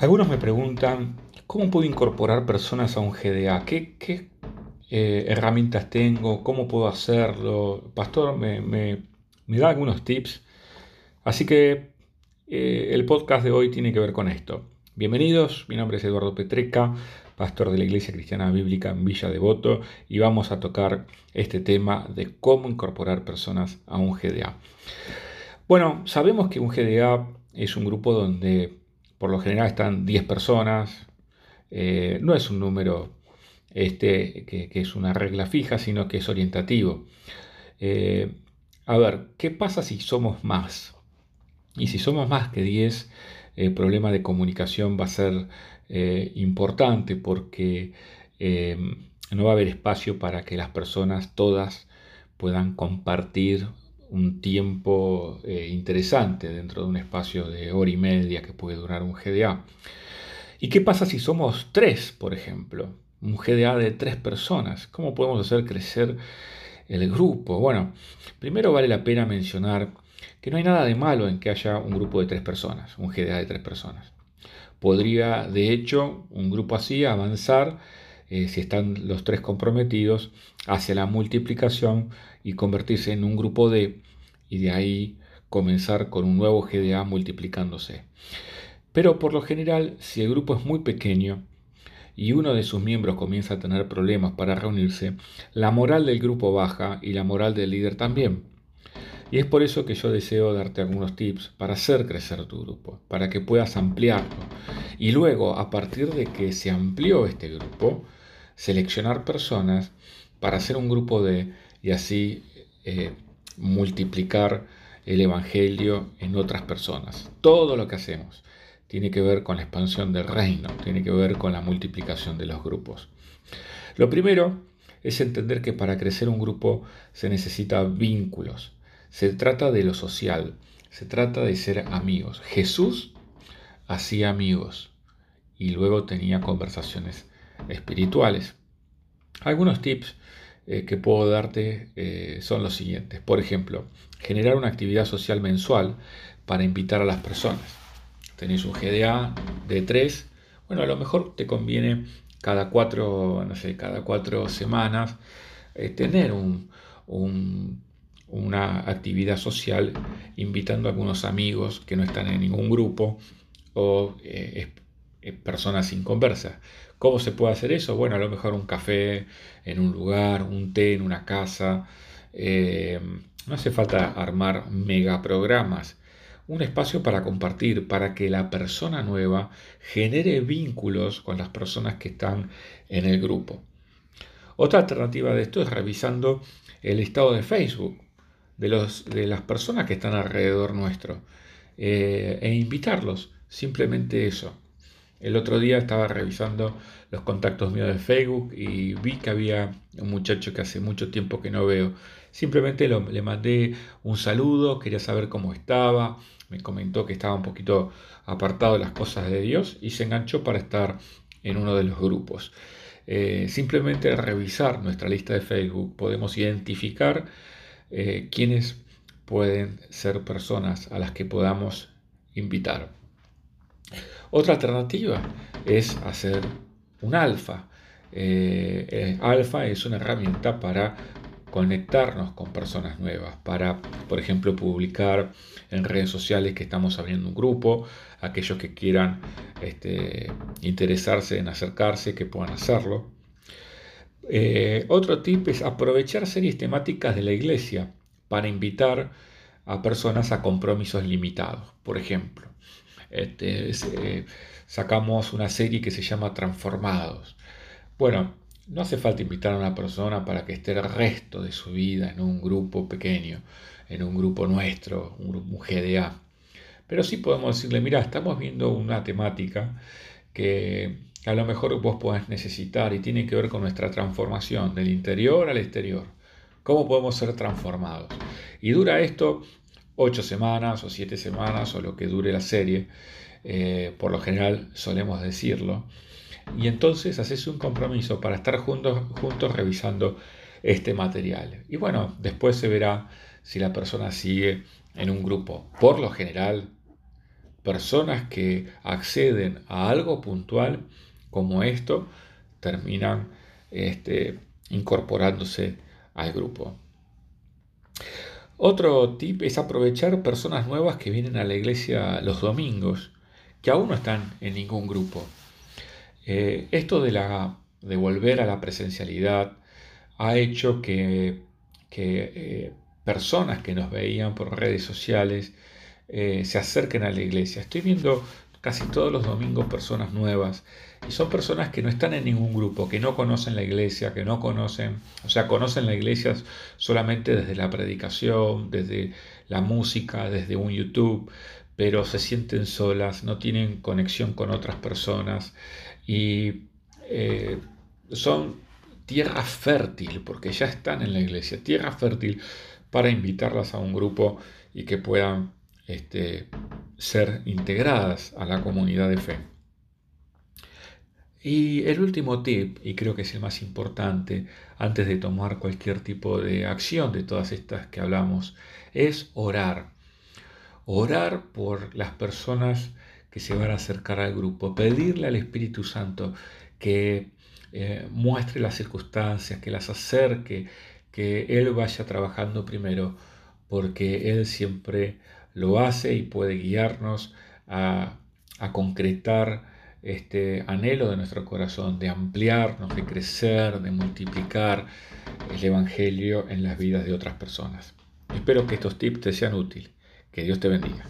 Algunos me preguntan, ¿cómo puedo incorporar personas a un GDA? ¿Qué, eh, herramientas tengo? ¿Cómo puedo hacerlo? Pastor me, da algunos tips. Así que eh, el podcast de hoy tiene que ver con esto. Bienvenidos, mi nombre es Eduardo Petreca, pastor de la Iglesia Cristiana Bíblica en Villa Devoto, y vamos a tocar este tema de cómo incorporar personas a un GDA. Bueno, sabemos que un GDA es un grupo donde por lo general están 10 personas. Eh, no es un número este, que, es una regla fija, sino que es orientativo. Eh, a ver, ¿qué pasa si somos más? Y si somos más que 10, el problema de comunicación va a ser eh, importante porque no va a haber espacio para que las personas todas puedan compartir un tiempo eh, interesante dentro de un espacio de hora y media que puede durar un GDA. ¿Y qué pasa si somos tres, por ejemplo? Un GDA de tres personas. ¿Cómo podemos hacer crecer el grupo? Bueno, primero vale la pena mencionar que no hay nada de malo en que haya un grupo de tres personas, un GDA de tres personas. Podría, de hecho, un grupo así avanzar, eh, si están los tres comprometidos, hacia la multiplicación y convertirse en un grupo D y de ahí comenzar con un nuevo GDA multiplicándose. Pero por lo general, si el grupo es muy pequeño y uno de sus miembros comienza a tener problemas para reunirse, la moral del grupo baja y la moral del líder también. Y es por eso que yo deseo darte algunos tips para hacer crecer tu grupo, para que puedas ampliarlo. Y luego, a partir de que se amplió este grupo, seleccionar personas para hacer un grupo de y así eh, multiplicar el Evangelio en otras personas. Todo lo que hacemos tiene que ver con la expansión del reino, tiene que ver con la multiplicación de los grupos. Lo primero es entender que para crecer un grupo se necesita vínculos. Se trata de lo social, se trata de ser amigos. Jesús hacía amigos y luego tenía conversaciones espirituales. Algunos tips eh, que puedo darte eh, son los siguientes. Por ejemplo, generar una actividad social mensual para invitar a las personas. Tenéis un GDA de 3, bueno, a lo mejor te conviene cada cuatro, no sé, cada cuatro semanas eh, tener una actividad social invitando a algunos amigos que no están en ningún grupo o personas sin conversa. ¿Cómo se puede hacer eso? Bueno, a lo mejor un café en un lugar, un té en una casa. Eh, no hace falta armar megaprogramas. Un espacio para compartir, para que la persona nueva genere vínculos con las personas que están en el grupo. Otra alternativa de esto es revisando el estado de Facebook de, los, de las personas que están alrededor nuestro eh, e invitarlos. Simplemente eso. El otro día estaba revisando los contactos míos de Facebook y vi que había un muchacho que hace mucho tiempo que no veo. Simplemente le mandé un saludo, quería saber cómo estaba, me comentó que estaba un poquito apartado de las cosas de Dios y se enganchó para estar en uno de los grupos. Eh, simplemente revisar nuestra lista de Facebook podemos identificar eh, quiénes pueden ser personas a las que podamos invitar. Otra alternativa es hacer un alfa. Eh, alfa es una herramienta para conectarnos con personas nuevas, para, por ejemplo, publicar en redes sociales que estamos abriendo un grupo, aquellos que quieran este, interesarse en acercarse, que puedan hacerlo. Eh, otro tip es aprovechar series temáticas de la iglesia para invitar a personas a compromisos limitados. Por ejemplo, este, sacamos una serie que se llama Transformados. Bueno, no hace falta invitar a una persona para que esté el resto de su vida en un grupo pequeño, en un grupo nuestro, un, GDA. Pero sí podemos decirle, mira, estamos viendo una temática que a lo mejor vos podés necesitar y tiene que ver con nuestra transformación del interior al exterior. ¿Cómo podemos ser transformados? Y dura esto ocho semanas o siete semanas o lo que dure la serie, eh, por lo general solemos decirlo, y entonces haces un compromiso para estar juntos, juntos revisando este material. Y bueno, después se verá si la persona sigue en un grupo. Por lo general, personas que acceden a algo puntual como esto terminan este, incorporándose al grupo. Otro tip es aprovechar personas nuevas que vienen a la iglesia los domingos, que aún no están en ningún grupo. Eh, esto de, la, de volver a la presencialidad ha hecho que, eh, personas que nos veían por redes sociales eh, se acerquen a la iglesia. Estoy viendo casi todos los domingos personas nuevas. Y son personas que no están en ningún grupo, que no conocen la iglesia, que no conocen, o sea, conocen la iglesia solamente desde la predicación, desde la música, desde un YouTube, pero se sienten solas, no tienen conexión con otras personas. Y eh, son tierra fértil, porque ya están en la iglesia, tierra fértil para invitarlas a un grupo y que puedan este, ser integradas a la comunidad de fe. Y el último tip, y creo que es el más importante antes de tomar cualquier tipo de acción de todas estas que hablamos, es orar. Orar por las personas que se van a acercar al grupo, pedirle al Espíritu Santo que eh, muestre las circunstancias, que las acerque, que Él vaya trabajando primero, porque Él siempre lo hace y puede guiarnos a, concretar este anhelo de nuestro corazón, de ampliarnos, de crecer, de multiplicar el Evangelio en las vidas de otras personas. Espero que estos tips te sean útiles. Que Dios te bendiga.